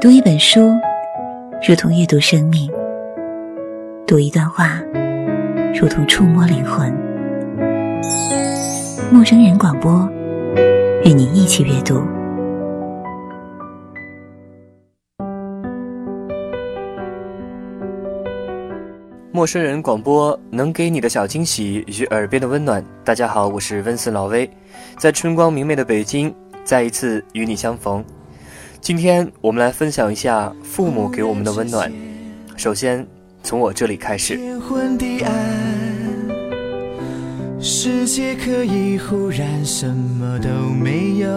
读一本书，如同阅读生命；读一段话，如同触摸灵魂。陌生人广播，与你一起阅读。陌生人广播能给你的小惊喜与耳边的温暖。大家好，我是温森老威，在春光明媚的北京，再一次与你相逢。今天我们来分享一下父母给我们的温暖。首先从我这里开始。世界可以忽然什么都没有。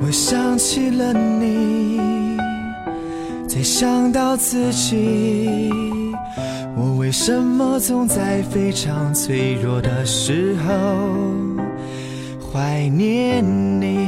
我想起了你，才想到自己，我为什么总在非常脆弱的时候？怀念你，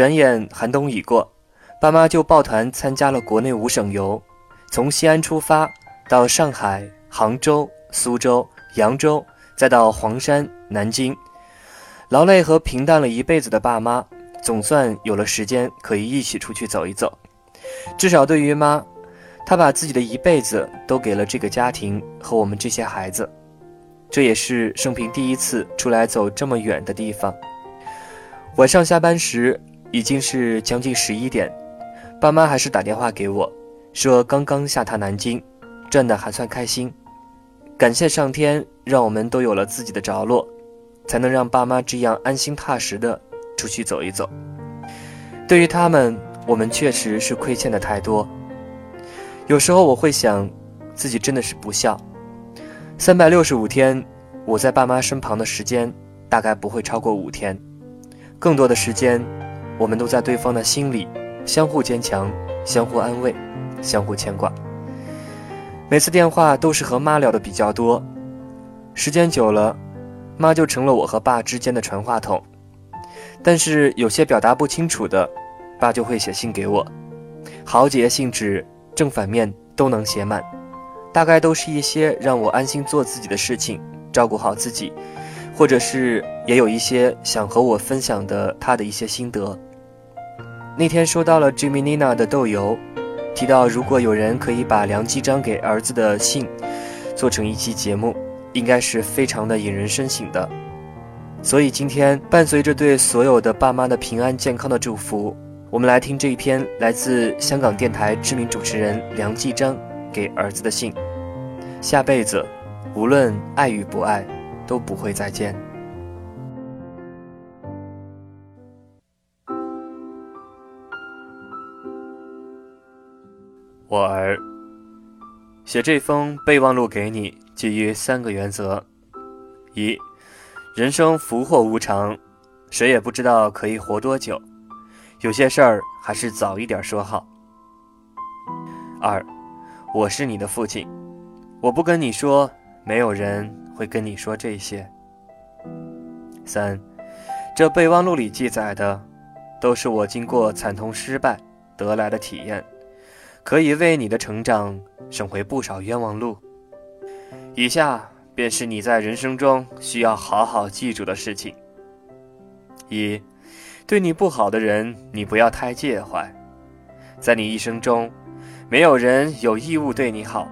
转眼寒冬已过，爸妈就抱团参加了国内五省游，从西安出发，到上海、杭州、苏州、扬州，再到黄山、南京。劳累和平淡了一辈子的爸妈，总算有了时间可以一起出去走一走。至少对于妈，她把自己的一辈子都给了这个家庭和我们这些孩子。这也是生平第一次出来走这么远的地方。晚上下班时。已经是将近十一点，爸妈还是打电话给我，说刚刚下榻南京，转的还算开心。感谢上天，让我们都有了自己的着落，才能让爸妈这样安心踏实的出去走一走。对于他们，我们确实是亏欠的太多。有时候我会想，自己真的是不孝。三百六十五天，我在爸妈身旁的时间大概不会超过五天，更多的时间。我们都在对方的心里，相互坚强，相互安慰，相互牵挂。每次电话都是和妈聊的比较多，时间久了，妈就成了我和爸之间的传话筒。但是有些表达不清楚的，爸就会写信给我，好几页信纸，正反面都能写满，大概都是一些让我安心做自己的事情，照顾好自己，或者是也有一些想和我分享的他的一些心得。那天收到了 Jimmy Nina 的豆油，提到如果有人可以把梁继章给儿子的信做成一期节目，应该是非常的引人深省的。所以今天伴随着对所有的爸妈的平安健康的祝福，我们来听这一篇来自香港电台知名主持人梁继章给儿子的信。下辈子，无论爱与不爱，都不会再见。我儿，写这封备忘录给你，基于三个原则：一，人生福祸无常，谁也不知道可以活多久，有些事儿还是早一点说好；二，我是你的父亲，我不跟你说，没有人会跟你说这些；三，这备忘录里记载的，都是我经过惨痛失败得来的体验。可以为你的成长省回不少冤枉路。以下便是你在人生中需要好好记住的事情：一，对你不好的人，你不要太介怀。在你一生中，没有人有义务对你好，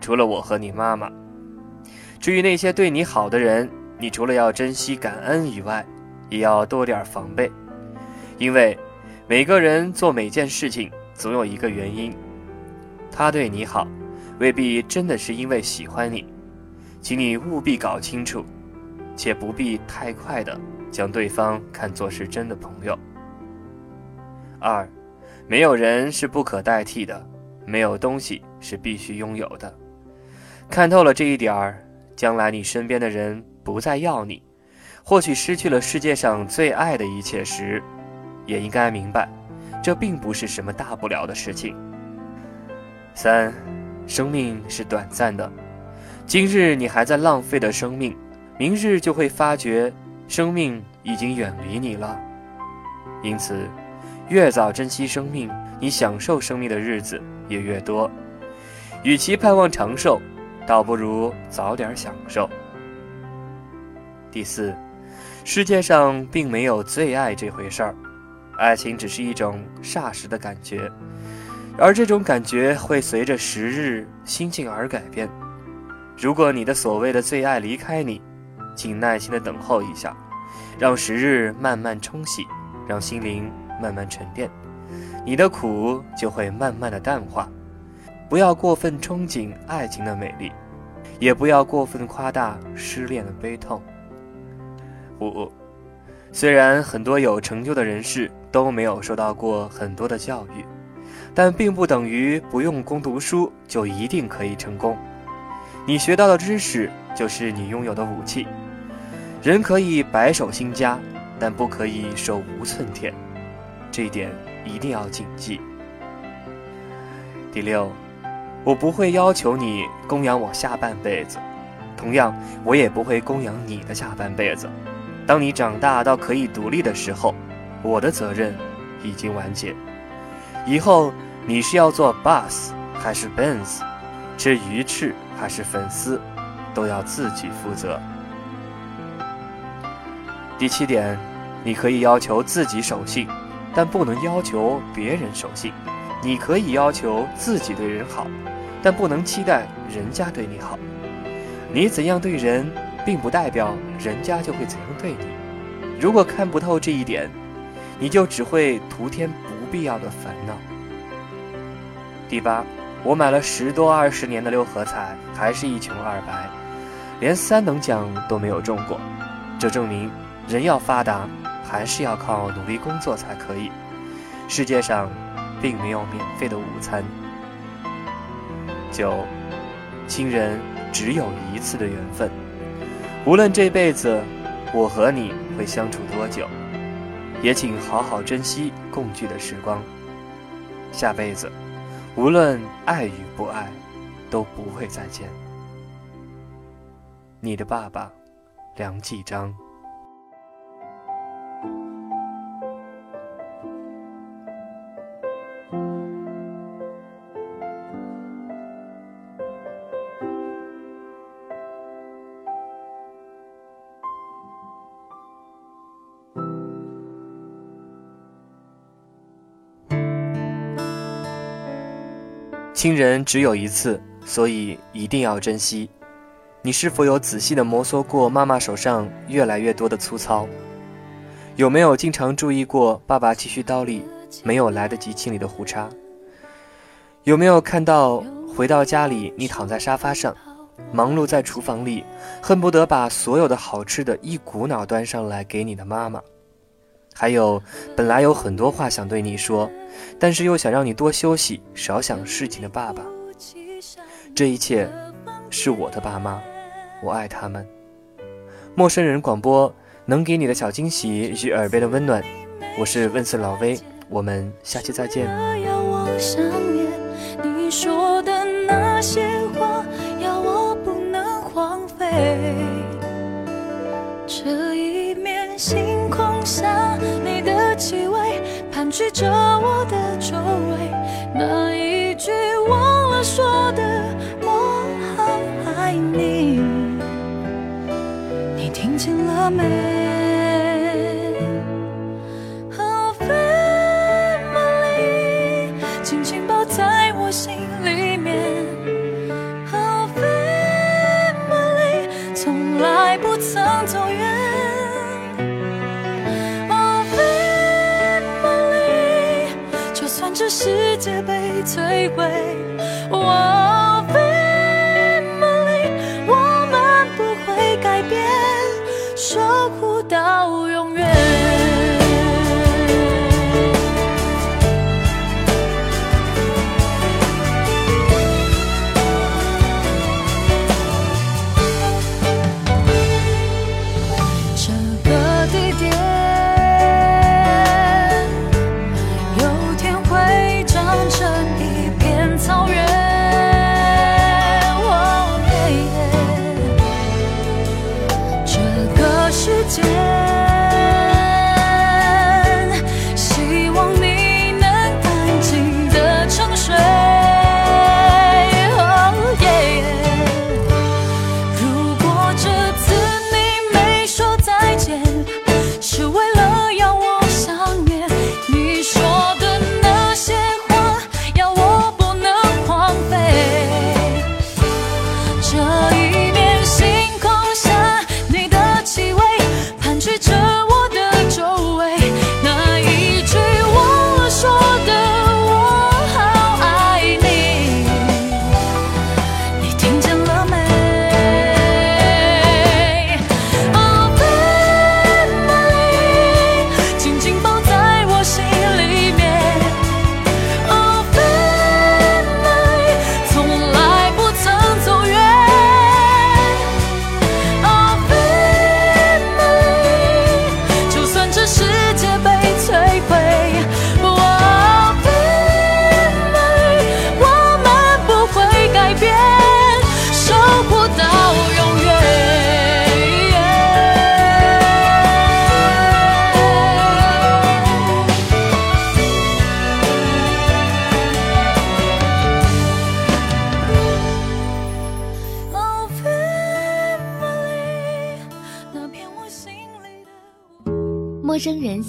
除了我和你妈妈。至于那些对你好的人，你除了要珍惜感恩以外，也要多点防备，因为每个人做每件事情总有一个原因。他对你好，未必真的是因为喜欢你，请你务必搞清楚，且不必太快的将对方看作是真的朋友。二，没有人是不可代替的，没有东西是必须拥有的。看透了这一点儿，将来你身边的人不再要你，或许失去了世界上最爱的一切时，也应该明白，这并不是什么大不了的事情。三，生命是短暂的，今日你还在浪费的生命，明日就会发觉生命已经远离你了。因此，越早珍惜生命，你享受生命的日子也越多。与其盼望长寿，倒不如早点享受。第四，世界上并没有最爱这回事儿，爱情只是一种霎时的感觉，而这种感觉会随着时日心境而改变。如果你的所谓的最爱离开你，请耐心的等候一下，让时日慢慢冲洗。让心灵慢慢沉淀，你的苦就会慢慢的淡化。不要过分憧憬爱情的美丽，也不要过分夸大失恋的悲痛。五，虽然很多有成就的人士都没有受到过很多的教育，但并不等于不用功读书就一定可以成功。你学到的知识就是你拥有的武器。人可以白手兴家。但不可以手无寸铁，这一点一定要谨记。第六，我不会要求你供养我下半辈子，同样，我也不会供养你的下半辈子。当你长大到可以独立的时候，我的责任已经完结。以后你是要做 boss 还是 Benz，吃鱼翅还是粉丝，都要自己负责。第七点，你可以要求自己守信，但不能要求别人守信。你可以要求自己对人好，但不能期待人家对你好。你怎样对人，并不代表人家就会怎样对你。如果看不透这一点，你就只会徒添不必要的烦恼。第八，我买了十多二十年的六合彩，还是一穷二白，连三等奖都没有中过，这证明。人要发达，还是要靠努力工作才可以。世界上，并没有免费的午餐。九，亲人只有一次的缘分，无论这辈子我和你会相处多久，也请好好珍惜共聚的时光。下辈子，无论爱与不爱，都不会再见。你的爸爸，梁继章。亲人只有一次，所以一定要珍惜。你是否有仔细的摩挲过妈妈手上越来越多的粗糙？有没有经常注意过爸爸剃须刀里没有来得及清理的胡茬？有没有看到回到家里你躺在沙发上，忙碌在厨房里，恨不得把所有的好吃的一股脑端上来给你的妈妈？还有，本来有很多话想对你说，但是又想让你多休息、少想事情的爸爸。这一切，是我的爸妈，我爱他们。陌生人广播能给你的小惊喜与耳边的温暖，我是问次老威，我们下期再见。你说的那些话，要我不能荒废。像你的。气味盘踞着我的周围，那一句忘了说的“我好爱你”，你听见了没？世界被摧毁，我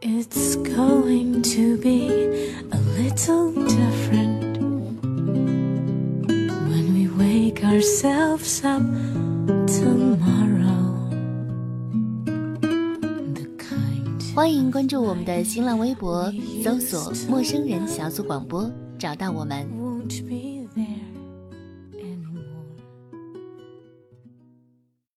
It's going to be a little different when we wake ourselves up tomorrow. The kind 欢迎关注我们的新浪微博，搜索“陌生人小组广播”，找到我们。 won't be